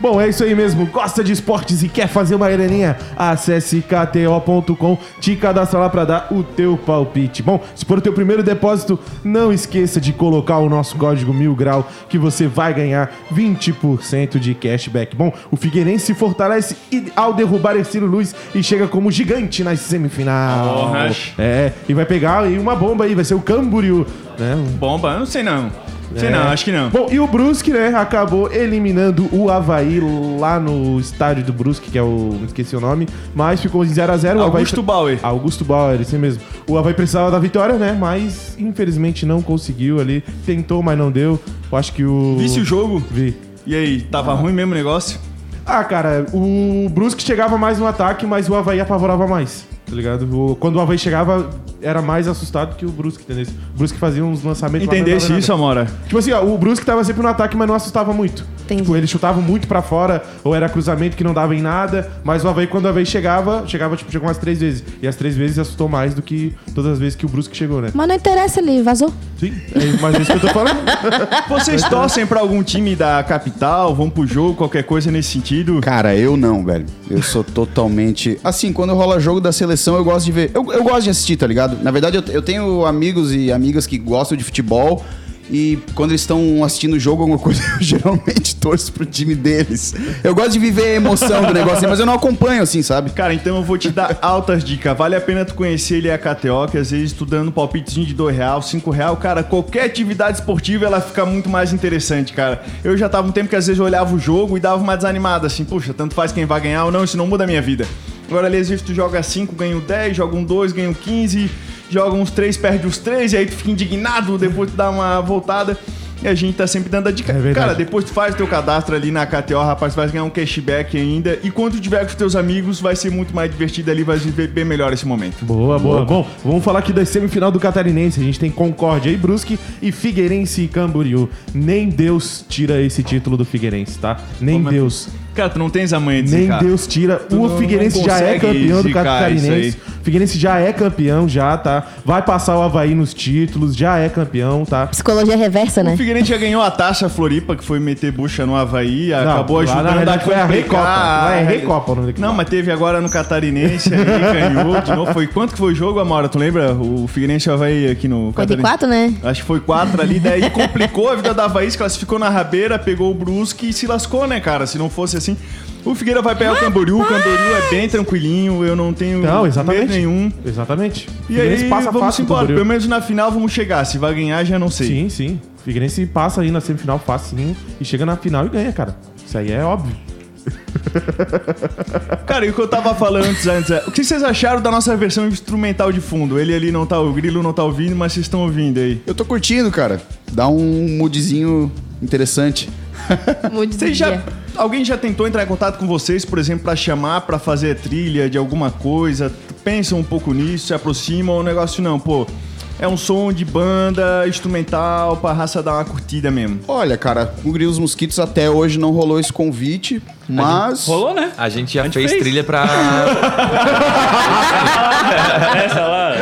Bom, é isso aí mesmo. Gosta de esportes e quer fazer uma graninha? Acesse kto.com, te cadastra lá pra dar o teu palpite. Bom, se for o teu primeiro depósito, não esqueça de colocar o nosso código mil grau que você vai ganhar 20% de cashback. Bom, o Figueirense se fortalece e- ao derrubar Ercílio Luz e chega como gigante na semifinal. Porra. É, e vai pegar aí uma bomba aí, vai ser o Camboriú, né? Bomba? Eu não sei não. Sei É. não, acho que não. Bom, e o Brusque, né, acabou eliminando o Havaí lá no estádio do Brusque, que é o. não esqueci o nome, mas ficou em 0x0. Augusto Bauer. Augusto Bauer, esse mesmo. O Havaí precisava da vitória, né, mas infelizmente não conseguiu ali. Tentou, mas não deu. Eu acho que o. Visse o jogo? Vi. E aí, tava ruim mesmo o negócio? Ah, cara, o Brusque chegava mais no ataque, mas o Havaí apavorava mais. Tá ligado? O- quando o Havaí chegava, era mais assustado que o Brusque, entendeu? O Brusque fazia uns lançamentos lá, mas não Entendesse dava isso, nada. Amora? Tipo assim, ó, o Brusque tava sempre no ataque, mas não assustava muito. Entendi. Tipo, eles chutavam muito pra fora, ou era cruzamento que não dava em nada, mas o Havaí, quando o Havaí chegava, chegava, tipo, chegou umas três vezes. E as três vezes assustou mais do que todas as vezes que o Brusque chegou, né? Mas não interessa, ele vazou. Sim, é, mas é isso que eu tô falando. Vocês torcem pra algum time da capital? Vão pro jogo, qualquer coisa nesse sentido? Cara, eu não, velho. Eu sou totalmente. Assim, quando rola jogo da seleção eu gosto de ver. Eu, eu gosto de assistir, tá ligado? Na verdade, eu, eu tenho amigos e amigas que gostam de futebol. E quando eles estão assistindo o jogo, alguma coisa, eu geralmente torço pro time deles. Eu gosto de viver a emoção do negócio, mas eu não acompanho assim, sabe? Cara, então eu vou te dar altas dicas. Vale a pena tu conhecer ele e a KTO, que às vezes tu dando palpitezinho de 2 real, 5 real, cara, qualquer atividade esportiva ela fica muito mais interessante, cara. Eu já tava um tempo que às vezes eu olhava o jogo e dava uma desanimada, assim, puxa, tanto faz quem vai ganhar ou não, isso não muda a minha vida. Agora ali às vezes tu joga 5, ganha um 10, joga um 2, ganha um 15, joga uns 3, perde os 3, e aí tu fica indignado, depois tu dá uma voltada. E a gente tá sempre dando a dica. É. Cara, depois tu faz o teu cadastro ali na KTO, rapaz, vai ganhar um cashback ainda. E quando tu tiver com os teus amigos, vai ser muito mais divertido ali, vai viver bem melhor esse momento. Boa, boa. Bom, vamos falar aqui da semifinal do Catarinense. A gente tem Concórdia e Brusque e Figueirense e Camboriú. Nem Deus tira esse título do Figueirense, tá? Nem Como é- Deus. Cara, tu não tens a manha de Nem zicar. Deus tira. Tu o não- Figueirense não já é campeão do Catarinense. Figueirense já é campeão, já, tá? Vai passar o Havaí nos títulos, já é campeão, tá? Psicologia reversa, O né? Figueirense já ganhou a taça Floripa, que foi meter bucha no Havaí, acabou lá ajudando na verdade a foi a Recopa. Lá é a- Recopa o nome Não, mas teve agora no Catarinense, aí ganhou de novo. Foi quanto que foi o jogo, Amora? Tu lembra? O Figueirense o Havaí aqui no Foi de quatro, né? Acho que foi quatro ali, daí complicou a vida da Havaí, se classificou na rabeira, pegou o Brusque e se lascou, né, cara? Se não fosse assim. O Figueira vai pegar o Camboriú, o Camboriú é bem tranquilinho, eu não tenho Não, medo exatamente. nenhum. Exatamente. E Figueirense aí, passa vamos embora. Pelo menos na final vamos chegar. Se vai ganhar, já não sei. Sim, sim. Figueirense passa aí na semifinal facinho e chega na final e ganha, cara. Isso aí é óbvio. Cara, e o que eu tava falando antes, antes é, o que vocês acharam da nossa versão instrumental de fundo? Ele ali não tá, o grilo não tá ouvindo, mas vocês estão ouvindo aí. Eu tô curtindo, cara. Dá um moodzinho interessante. Vocês já, alguém já tentou entrar em contato com vocês, por exemplo, pra chamar pra fazer trilha de alguma coisa? Pensam um pouco nisso, se aproximam ou o negócio não, pô. É um som de banda, instrumental, pra raça dar uma curtida mesmo. Olha, cara, o Grilos Mosquitos até hoje não rolou esse convite, mas. Rolou, né? A gente já A gente fez, fez. trilha pra. Essa lá.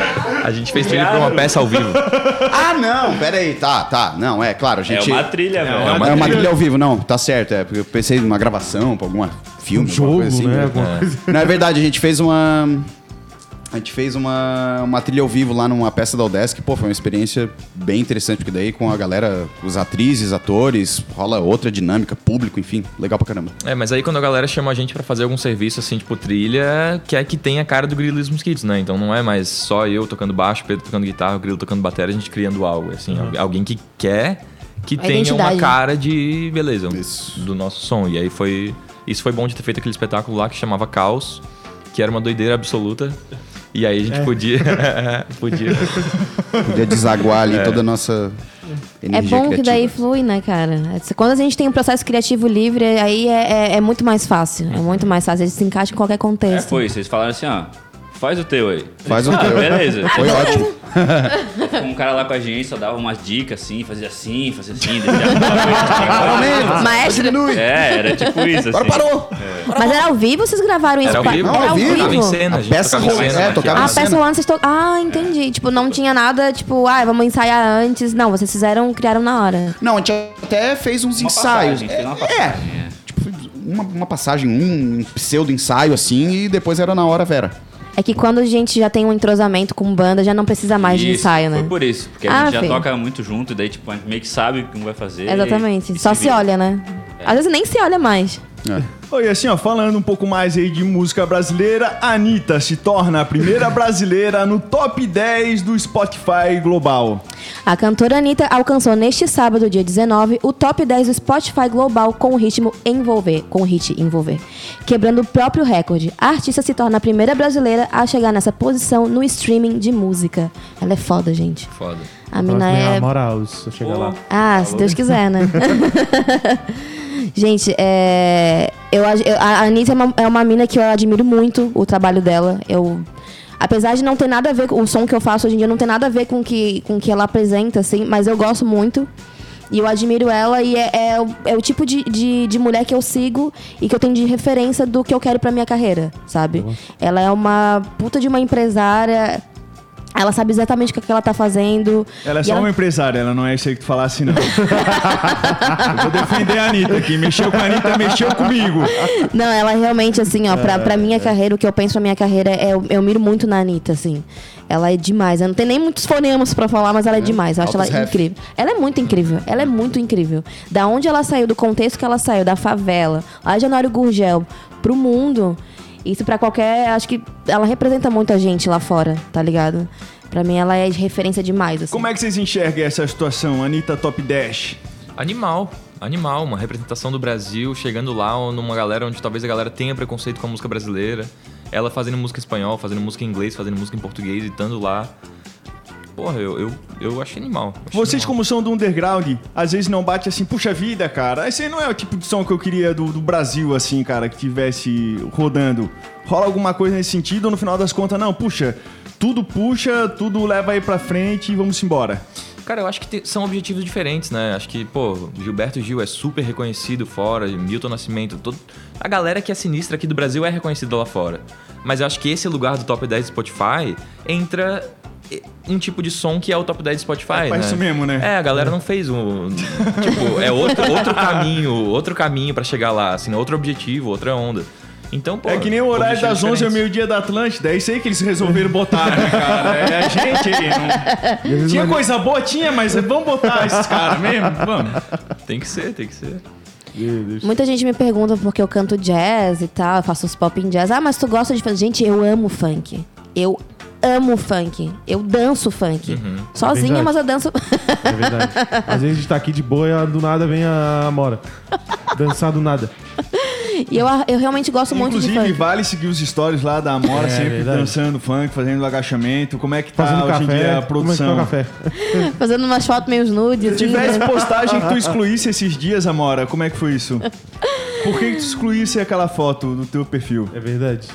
A gente fez trilha pra uma peça ao vivo. Ah, não, pera aí, tá, tá. Não, é claro, a É gente. uma trilha, velho. É uma, é uma trilha ao vivo, não, tá certo. É, porque eu pensei numa gravação, pra alguma filme, Um alguma jogo, coisa assim, né? né? Não, é verdade, a gente fez uma. A gente fez uma, uma trilha ao vivo lá numa peça da Udesc. Pô, foi uma experiência bem interessante, porque daí com a galera, os atrizes, atores, rola outra dinâmica, público, enfim, legal pra caramba. É, mas aí quando a galera chama a gente pra fazer algum serviço assim, tipo trilha, que é que tem a cara do Grilo e os Mosquitos, né? Então não é mais só eu tocando baixo, Pedro tocando guitarra, o Grilo tocando bateria, a gente criando algo, assim, al- alguém que quer que A tenha uma cara de beleza Isso. do nosso som. E aí foi isso foi bom de ter feito aquele espetáculo lá que chamava Caos, que era uma doideira absoluta. E aí a gente podia podia Podia desaguar ali toda a nossa É energia bom que criativa. daí flui, né, cara? Quando a gente tem um processo criativo livre, aí é, é- é muito mais fácil. É muito mais fácil. Ele se encaixa em qualquer É, contexto. foi. Vocês falaram assim, ó. Faz o teu aí. Faz o Ah, teu. Beleza. Foi ótimo. Um cara lá com a gente só dava umas dicas assim, fazia assim, fazia assim, Aumenta, Maestro. diminui. É, era tipo isso, assim. Agora parou. Mas era ao vivo ou vocês gravaram isso? Era ao vivo, Não, ao vivo. tava em cena, a gente peça tocava em cena, é, né? tocava Ah, a peça lá vocês to... Ah, entendi. Tipo, não tinha nada, tipo, ah, vamos ensaiar antes. Não, vocês fizeram, criaram na hora. Não, a gente até fez uns Uma ensaios. passagem, fez uma é, passagem, é, é. tipo, uma, uma passagem, um pseudo ensaio assim, e depois era na hora Vera. É que quando a gente já tem um entrosamento com banda, já não precisa mais de Isso, ensaio, né? Foi por isso, porque a Ah, gente já sim. toca muito junto, e daí tipo, a gente meio que sabe o que um vai fazer. Exatamente. e Só se vira. olha, né? Às vezes nem se olha mais. Oi, assim, ó, falando um pouco mais aí de música brasileira, a Anitta se torna a primeira brasileira no top 10 do Spotify global. A cantora Anitta alcançou neste sábado, dia 19, o top 10 do Spotify Global com o ritmo Envolver, com o hit Envolver, quebrando o próprio recorde. A artista se torna a primeira brasileira a chegar nessa posição no streaming de música. Ela é foda, gente. Foda. A mina é moral, se eu chegar Pô. lá. Ah, se Deus quiser, né? Gente, é, eu, eu- a Anitta é uma, é uma mina que eu admiro muito o trabalho dela. Eu, apesar de não ter nada a ver com o som que eu faço hoje em dia, não tem nada a ver com que, o com que ela apresenta, assim, mas eu gosto muito. E eu admiro ela e é, é, o- é o tipo de, de, de mulher que eu sigo e que eu tenho de referência do que eu quero pra minha carreira, sabe? Ela é uma puta de uma empresária Ela sabe exatamente o que que ela tá fazendo. Ela é só uma empresária, ela não é isso aí que tu falasse, não. eu vou defender a Anitta aqui. Mexeu com a Anitta, mexeu comigo. Não, ela realmente, assim, ó, pra, pra minha carreira, o que eu penso pra minha carreira é. Eu, eu miro muito na Anitta, assim. Ela é demais. Eu não tenho nem muitos fonemas pra falar, mas ela é demais. Eu acho Altos ela ref. incrível. Ela é muito incrível. Ela é muito incrível. Da onde ela saiu, do contexto que ela saiu, da favela, lá de Honório Gurgel, pro mundo. Isso pra qualquer. Acho que ela representa muita gente lá fora, tá ligado? Pra mim, ela é de referência demais, assim. Como é que vocês enxergam essa situação, Anitta Top 10? Animal. Animal, uma representação do Brasil, chegando lá numa galera onde talvez a galera tenha preconceito com a música brasileira. Ela fazendo música em espanhol, fazendo música em inglês, fazendo música em português e estando lá. Porra, eu, eu, eu achei animal. achei Vocês, animal. como são do underground, às vezes não bate assim, puxa vida, cara. Esse aí não é o tipo de som que eu queria do, do Brasil, assim, cara, que tivesse rodando. Rola alguma coisa nesse sentido ou no final das contas, não, puxa, tudo puxa, tudo leva aí pra frente e vamos embora. Cara, eu acho que são objetivos diferentes, né? Acho que, pô, Gilberto Gil é super reconhecido fora, Milton Nascimento, todo... a galera que é sinistra aqui do Brasil é reconhecida lá fora. Mas eu acho que esse lugar do top 10 do Spotify entra um tipo de som que é o top 10 do Spotify, É né? isso mesmo, né? É, a galera não fez um. tipo, é outro, outro caminho, outro caminho pra chegar lá, assim, outro objetivo, outra onda. Então, pô. é que nem o horário das 11 objetivos ao meio-dia da Atlântida. É isso aí que eles resolveram botar, né, cara? É a gente aí. Não... Tinha não- coisa boa? Tinha, mas vamos botar esses caras mesmo? Vamos. Tem que ser, tem que ser. Muita gente me pergunta porque eu canto jazz e tal, eu faço os pop em jazz. Ah, mas tu gosta de fazer? Gente, eu amo funk. Eu amo funk. Eu danço funk. Sozinha, Verdade. mas eu danço. É verdade. Às vezes a gente tá aqui de boa e do nada vem a Amora. Dançar do nada. e eu, eu realmente gosto muito de Inclusive, funk. vale seguir os stories lá da Amora, É, sempre verdade. dançando funk, fazendo agachamento. Como é que tá Fazendo hoje em dia café. a Como é que produção? tá o café? Fazendo umas fotos meio nudes. Se assim, tivesse né? postagem que tu excluísse esses dias, Amora, como é que foi isso? Por que que tu excluísse aquela foto do teu perfil? É verdade.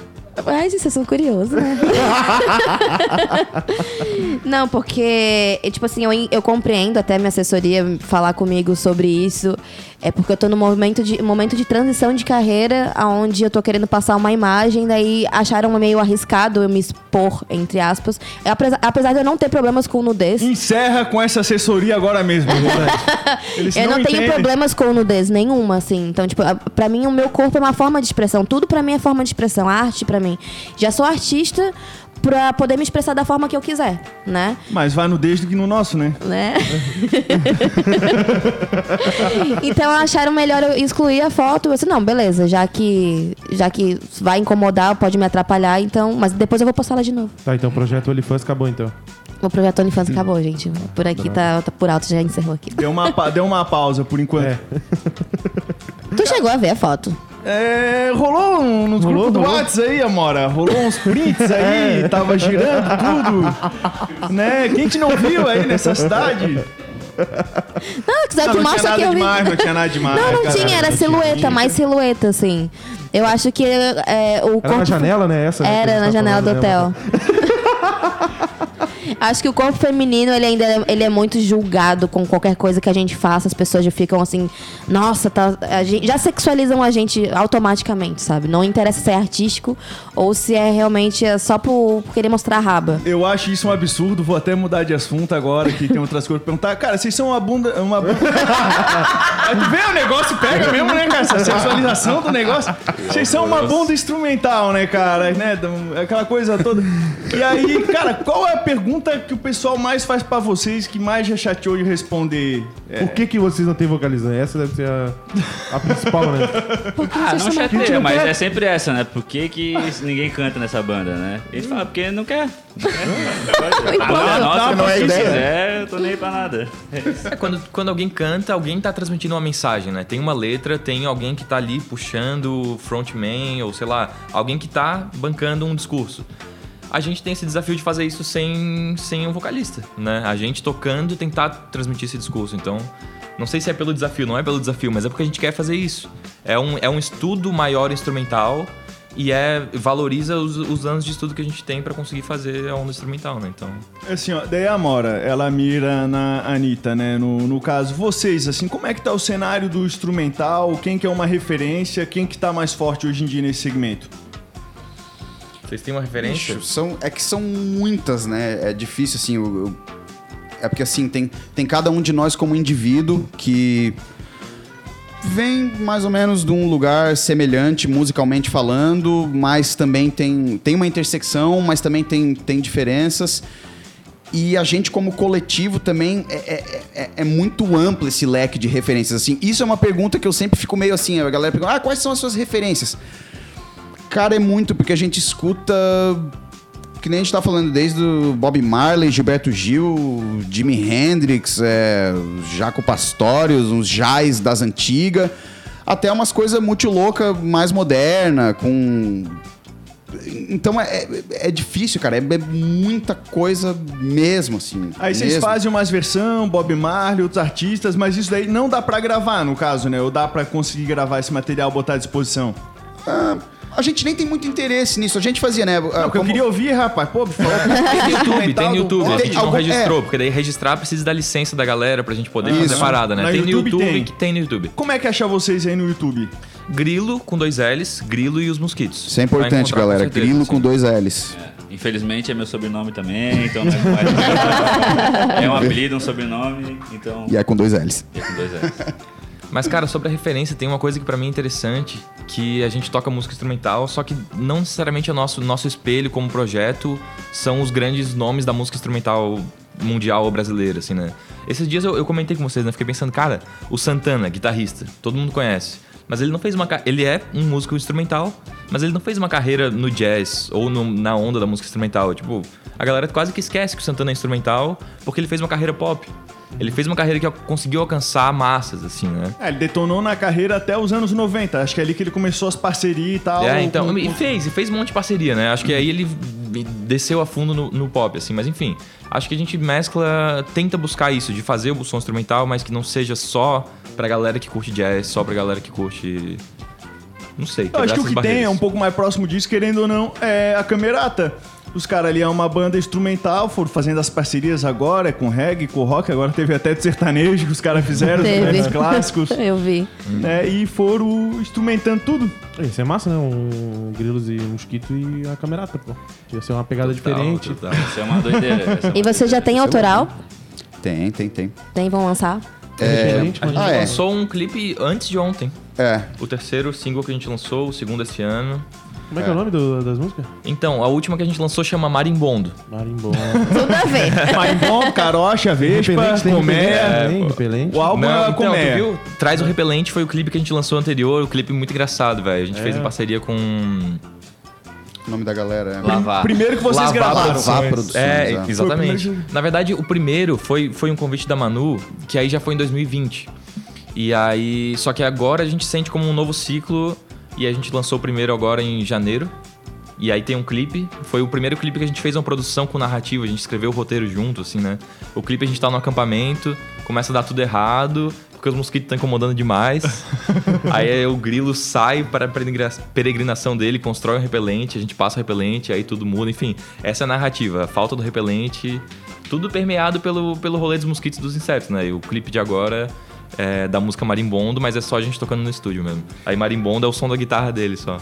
Ai, gente, vocês são curiosos, né? Não, porque, tipo assim, eu, eu compreendo até minha assessoria falar comigo sobre isso. É porque eu tô num momento de, momento de transição de carreira, onde eu tô querendo passar uma imagem, daí acharam meio arriscado eu me expor, entre aspas. Apesar, apesar de eu não ter problemas com nudez. Encerra com essa assessoria agora mesmo. Eles Eu não, tenho entendem. problemas com nudez nenhuma, assim. Então, tipo, pra mim o meu corpo é uma forma de expressão. Tudo pra mim é forma de expressão. A arte pra mim. Já sou artista pra poder me expressar da forma que eu quiser, né? Mas vai no desde que no nosso, né? né? então acharam melhor eu excluir a foto. Eu disse, não, beleza, já que já que vai incomodar, pode me atrapalhar, então, mas depois eu vou postar ela de novo. Tá, então o projeto OnlyFans acabou então. O projeto OnlyFans acabou, gente. Por aqui tá, tá por alto, já encerrou aqui. Deu uma, deu uma pausa por enquanto. É. Tu chegou a ver a foto? É, rolou um, nos Rolou, grupos do rolou. WhatsApp aí, Amora. Rolou uns prints aí, tava girando tudo. Né? Quem que não viu aí nessa cidade? Não, quiser Não, te não tinha nada eu vi. demais, não tinha nada demais. Não, não cara. tinha, era silhueta, mais silhueta, assim. Eu acho que é, o Era corpo... na janela, né? Essa, né, que a Era na tá janela do né? hotel. Acho que o corpo feminino, ele ainda é, ele é muito julgado com qualquer coisa que a gente faça. As pessoas já ficam assim, nossa, tá, gente, já sexualizam a gente automaticamente, sabe? Não interessa se é artístico ou se é realmente é só por, por querer mostrar a raba. Eu acho isso um absurdo, vou até mudar de assunto agora, que tem outras coisas pra perguntar. Cara, vocês são uma bunda. Uma bunda... Vê o negócio, pega mesmo, né, cara? Essa sexualização do negócio. Vocês são uma bunda instrumental, né, cara? Né? Dão- Aquela coisa toda. E aí, cara, qual é a pergunta que o pessoal mais faz pra vocês, que mais já chateou de responder? É, Por que, que vocês não têm vocalizante? Essa deve ser a, a principal, né? Ah, não gente chateia, não mas quer. é sempre essa, né? Por que, que ninguém canta nessa banda, né? Eles falam, porque não quer. Não quer. Ah, nossa, não é se ideia. quiser, eu tô nem aí pra nada. É, quando, quando alguém canta, alguém tá transmitindo uma mensagem, né? Tem uma letra, tem alguém que tá ali puxando frontman, ou sei lá, alguém que tá bancando um discurso. A gente tem esse desafio de fazer isso sem, sem um vocalista, né? A gente tocando, tentar transmitir esse discurso. Então, não sei se é pelo desafio, não é pelo desafio, mas é porque a gente quer fazer isso. É um, é um estudo maior instrumental e é valoriza os, os anos de estudo que a gente tem pra conseguir fazer a onda instrumental, né? Então, Assim, ó, daí a Amora, ela mira na Anitta, né? No, no caso, vocês, assim, como é que tá o cenário do instrumental? Quem que é uma referência? Quem que tá mais forte hoje em dia nesse segmento? Vocês têm uma referência? São, é que são muitas, né? É difícil, assim. eu- eu- é porque, assim, tem, tem cada um de nós como indivíduo que vem mais ou menos de um lugar semelhante, musicalmente falando, mas também tem, tem uma intersecção, mas também tem, tem diferenças. E a gente, como coletivo, também é, é- é- é muito amplo esse leque de referências. Assim, isso é uma pergunta que eu sempre fico meio assim: a galera pergunta, ah, quais são as suas referências? Cara, é muito, porque a gente escuta. Que nem a gente tá falando desde o Bob Marley, Gilberto Gil, Jimi Hendrix, é, Jaco Pastorius, uns jazz das antigas, até umas coisas muito louca, mais moderna, com. Então é, é, é difícil, cara. É, é muita coisa mesmo, assim. Aí vocês mesmo. fazem umas versão, Bob Marley, outros artistas, mas isso daí não dá pra gravar, no caso, né? Ou dá pra conseguir gravar esse material, botar à disposição? A gente nem tem muito interesse nisso. A gente fazia, né? Não, porque eu queria ouvir, rapaz. Pô, falou Tem no YouTube, tem no YouTube. A Tem gente não algum- registrou, é. porque daí registrar precisa da licença da galera pra gente poder Isso. fazer parada, né? Na tem no YouTube YouTube tem. que tem no YouTube. Como é que achar vocês aí no YouTube? Grilo com dois L's, Grilo e os mosquitos. Isso é importante, galera. com certeza, Grilo com dois L's. Infelizmente é meu sobrenome também, então não é mais. é um apelido, um sobrenome, então. E é com dois L's. E é com dois S. Mas, cara, sobre a referência, tem uma coisa que pra mim é interessante, que a gente toca música instrumental, só que não necessariamente é o nosso, nosso espelho como projeto são os grandes nomes da música instrumental mundial ou brasileira, assim, né? Esses dias eu, eu comentei com vocês, né? Fiquei pensando, cara, o Santana, guitarrista, todo mundo conhece. Mas ele não fez uma... Ele é um músico instrumental, mas ele não fez uma carreira no jazz ou no- na onda da música instrumental. Tipo, a galera quase que esquece que o Santana é instrumental porque ele fez uma carreira pop. Ele fez uma carreira que conseguiu alcançar massas, assim, né? É, ele detonou na carreira até os anos 90. Acho que é ali que ele começou as parcerias e tal. É, então, com- e fez, e fez um monte de parceria, né? Acho que aí ele desceu a fundo no, no pop, assim, mas enfim. Acho que a gente mescla, tenta buscar isso, de fazer o som instrumental, mas que não seja só pra galera que curte jazz, só pra galera que curte. Não sei, Eu acho que o que tem é barreiras. um pouco mais próximo disso, querendo ou não, é a Camerata. Os caras ali é uma banda instrumental, foram fazendo as parcerias agora, é com reggae, com rock, agora teve até de sertanejo que os caras fizeram, os clássicos, Eu vi. né? E foram instrumentando tudo. Isso é massa, né? Um grilos e um mosquito e a camerata, pô. Ia ser uma pegada Total, diferente. total. Isso é uma doideira. é uma E você já tem autoral? Tem, tem, tem. Tem, vão lançar? Diferente, A mas- gente Ah, é. lançou um clipe antes de ontem. É. O terceiro single que a gente lançou, o segundo esse ano. Como é que é o nome do- das músicas? Então, a última que a gente lançou chama Marimbondo. Marimbondo. Tudo a ver. Marimbom, Carocha, Vespa, Repelente, tem repelente. O álbum é então, tu viu? Traz o Repelente foi o clipe que a gente lançou anterior, o clipe muito engraçado, velho. A gente fez em parceria com O nome da galera é. Lavar. Primeiro que vocês Lavar gravaram. Produções. Lavar Produções, É, é. exatamente. Foi o primeiro Na verdade, o primeiro foi, foi um convite da Manu, que aí já foi em 2020. E aí, só que agora a gente sente como um novo ciclo e a gente lançou o primeiro agora em janeiro. E aí tem um clipe, foi o primeiro clipe que a gente fez uma produção com narrativa, a gente escreveu o roteiro junto, assim, né? O clipe a gente tá no acampamento, começa a dar tudo errado, porque os mosquitos estão incomodando demais. aí o grilo sai para a peregrina- peregrinação dele, constrói um repelente, a gente passa o repelente, aí tudo muda, enfim. Essa é a narrativa, a falta do repelente, tudo permeado pelo, pelo rolê dos mosquitos e dos insetos, né? E o clipe de agora é da música Marimbondo, mas é só a gente tocando no estúdio mesmo. Aí Marimbondo é o som da guitarra dele só.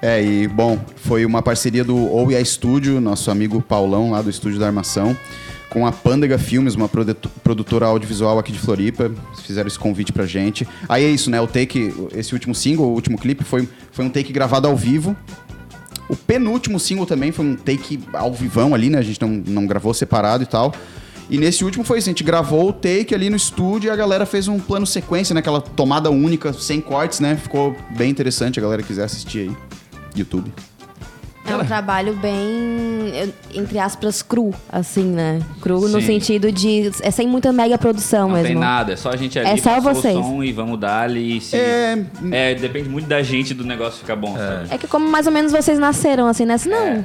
É, e bom, foi uma parceria do OUA Studio, nosso amigo Paulão lá do Estúdio da Armação, com a Pândega Filmes, uma produ- produtora audiovisual aqui de Floripa. Fizeram esse convite pra gente. Aí é isso, né? O take, esse último single, o último clipe, foi, foi um take gravado ao vivo. O penúltimo single também foi um take ao vivão ali, né? A gente não, não gravou separado e tal. E nesse último foi isso, a gente gravou o take ali no estúdio e a galera fez um plano sequência, né? Aquela tomada única, sem cortes, né? Ficou bem interessante, a galera quiser assistir aí. YouTube. É um trabalho bem, entre aspas, cru, assim, né? Cru no Sim. sentido de. É sem muita mega produção Não mesmo. tem nada, é só a gente ali É só vocês. o som e vamos dar ali. Se... É, É, depende muito da gente do negócio ficar bom, sabe? É que como mais ou menos vocês nasceram, assim, né? Não,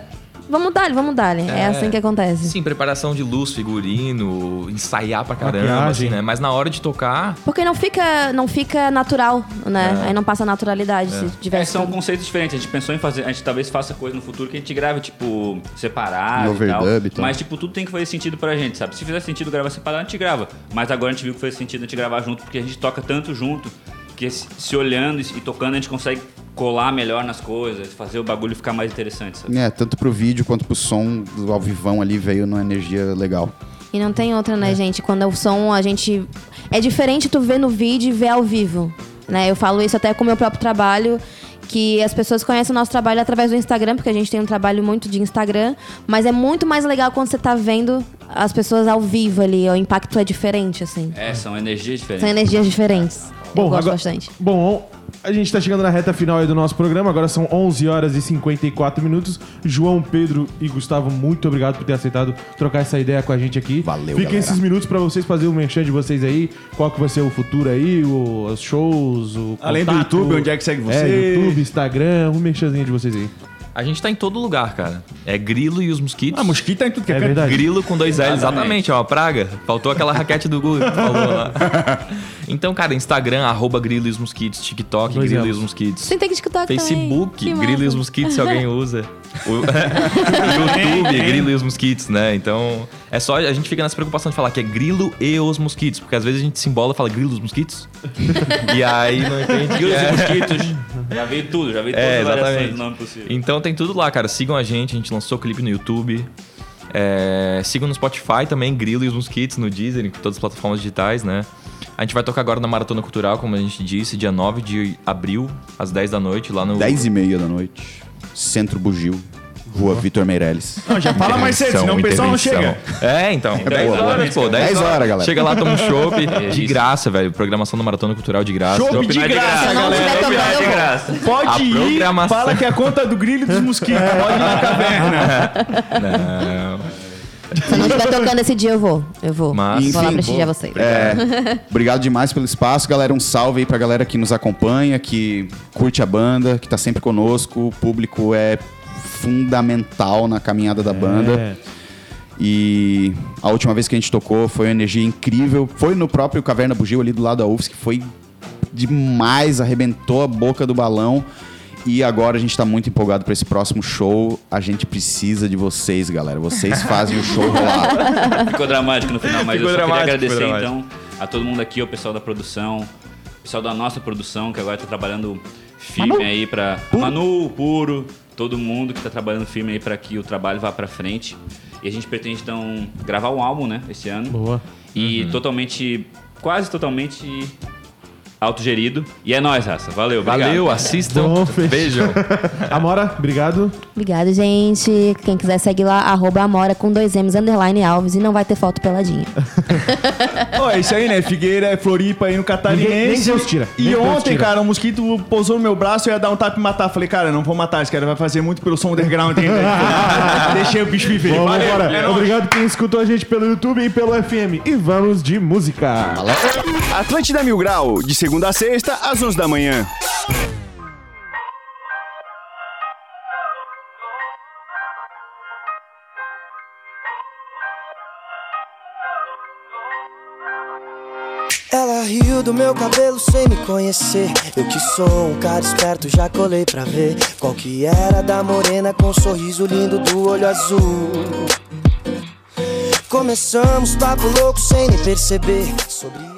vamos dar, vamos dar. É. assim que acontece. Sim, preparação de luz, figurino, ensaiar pra caramba, assim, né? Mas na hora de tocar, Porque não fica, não fica natural, né? Aí não passa naturalidade se É, tivesse. são tudo. conceitos diferentes. A gente pensou em fazer, a gente talvez faça coisa no futuro que a gente grave, tipo, separado Em e overdub e tal. tal. Mas, tipo, tudo tem que fazer sentido pra gente, sabe? Se fizer sentido gravar separado, a gente grava. Mas agora a gente viu que faz sentido a gente gravar junto, porque a gente toca tanto junto, que se olhando e tocando, a gente consegue colar melhor nas coisas, fazer o bagulho ficar mais interessante, sabe? É, tanto pro vídeo quanto pro som do ao vivão ali veio numa energia legal. E não tem outra, É. né, gente? Quando o som, a gente. É diferente tu ver no vídeo e ver ao vivo. Né? Eu falo isso até com o meu próprio trabalho. Que as pessoas conhecem o nosso trabalho através do Instagram, porque a gente tem um trabalho muito de Instagram. Mas é muito mais legal quando você tá vendo as pessoas ao vivo ali. O impacto é diferente, assim. É, são energias diferentes. São energias diferentes. Eu gosto agora- bastante. Bom, a gente tá chegando na reta final aí do nosso programa. Agora são 11 horas e 54 minutos. João, Pedro e Gustavo, muito obrigado por ter aceitado trocar essa ideia com a gente aqui. Valeu, Fiquem galera. esses minutos pra vocês fazerem o merchan de vocês aí. Qual que vai ser o futuro aí, o- os shows, o Além do contato. YouTube, onde é que segue você? É, YouTube, Instagram, um merchanzinho de vocês aí. A gente tá em todo lugar, cara. É Grilo e os Mosquitos. Ah, mosquito tá em tudo que é, É verdade. Grilo com dois L, exatamente, ó, praga. Faltou aquela raquete do Google que tu falou lá. Então, cara, Instagram, arroba Grilo e os Mosquitos, TikTok, Dois Grilo e os Mosquitos. Você tem que TikTok Facebook, também. Grilo e os. Mosquitos, se alguém usa. O- YouTube, Grilo e os Mosquitos, né? Então, é só a gente fica nessa preocupação de falar que é Grilo e os Mosquitos, porque às vezes a gente se embola e fala Grilo e os Mosquitos. e aí não entende. que Grilos é. e mosquitos. Já veio tudo, já veio todas É, as variações exatamente. do nome possível. Então tem tudo lá, cara. Sigam a gente, a gente lançou clipe no YouTube. É, sigam no Spotify também, Grilo e os Mosquitos, no Deezer, em todas as plataformas digitais, né? A gente vai tocar agora na Maratona Cultural, como a gente disse, dia 9 de abril, às 10 da noite, lá no. 10 e meia da noite, Centro Bugio, Rua Vitor Meirelles. Não, já fala mais cedo, senão o pessoal não chega. É, então. 10 boa, horas, pô. 10 10 horas, galera. Chega lá, toma um chopp. de isso. graça, velho. Programação da Maratona Cultural de graça. Chopp Chopp de é de graça, graça. Se não galera. tiver Chopp é tocando, de graça. Pode A ir, programação. fala que é a conta do grilho e dos mosquitos. Pode ir na caverna. Não. Se não estiver tocando esse dia, eu vou. Eu vou. Mas- vou lá Enfim, prestigiar pô, vocês. É, obrigado demais pelo espaço, galera. Um salve aí pra galera que nos acompanha, que curte a banda, que tá sempre conosco. O público é fundamental na caminhada da banda. É. E a última vez que a gente tocou foi uma energia incrível. Foi no próprio Caverna Bugio ali do lado da UFS, que foi demais, arrebentou a boca do balão. E agora a gente tá muito empolgado pra esse próximo show. A gente precisa de vocês, galera. Vocês fazem o show rolar. Ficou dramático no final, mas Ficou eu só queria agradecer então a todo mundo aqui, o pessoal da produção, o pessoal da nossa produção, que agora tá trabalhando firme aí pra. A Manu, Puro, todo mundo que tá trabalhando firme aí pra que o trabalho vá pra frente. E a gente pretende então gravar um álbum, né, esse ano. Boa. E totalmente, quase totalmente autogerido. E é nóis, raça. Valeu, obrigado. Valeu, assistam. Bom. Beijão. Amora, obrigado. Obrigada, gente. Quem quiser segue lá, arroba Amora com dois M's, underline Alves, e não vai ter foto peladinha. Ó, é isso aí, né? Figueira é Floripa aí no Catarinense. Ninguém- nem Deus tira, E Deus ontem, tira. cara, o mosquito pousou no meu braço e ia dar um tapa e matar. Falei, cara, não vou matar esse cara, vai fazer muito pelo som underground ainda. Deixei o bicho viver. Vamos Valeu, embora. é. Obrigado quem escutou a gente pelo YouTube e pelo FM. E vamos de música. Atlântida Mil Grau, de segunda a sexta, às 11 da manhã. Ela riu do meu cabelo sem me conhecer. Eu que sou um cara esperto, já colei pra ver qual que era da morena com um sorriso lindo do olho azul. Começamos papo louco sem nem perceber sobre